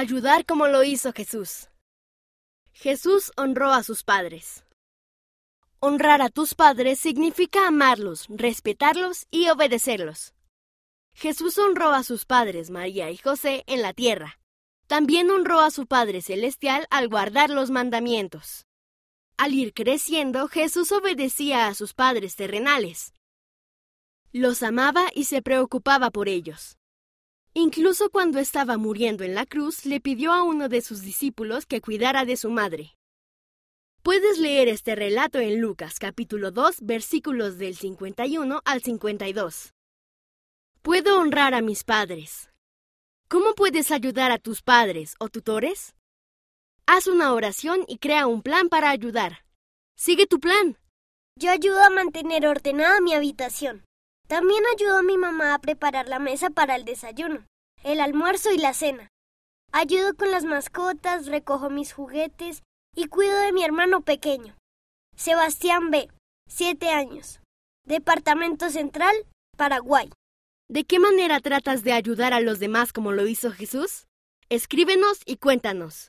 Ayudar como lo hizo Jesús. Jesús honró a sus padres. Honrar a tus padres significa amarlos, respetarlos y obedecerlos. Jesús honró a sus padres, María y José, en la tierra. También honró a su Padre Celestial al guardar los mandamientos. Al ir creciendo, Jesús obedecía a sus padres terrenales. Los amaba y se preocupaba por ellos. Incluso cuando estaba muriendo en la cruz, le pidió a uno de sus discípulos que cuidara de su madre. Puedes leer este relato en Lucas capítulo 2 versículos del 51 al 52. Puedo honrar a mis padres. ¿Cómo puedes ayudar a tus padres o tutores? Haz una oración y crea un plan para ayudar. Sigue tu plan. Yo ayudo a mantener ordenada mi habitación. También ayudo a mi mamá a preparar la mesa para el desayuno, el almuerzo y la cena. Ayudo con las mascotas, recojo mis juguetes y cuido de mi hermano pequeño. Sebastián B., 7 años. Departamento Central, Paraguay. ¿De qué manera tratas de ayudar a los demás como lo hizo Jesús? Escríbenos y cuéntanos.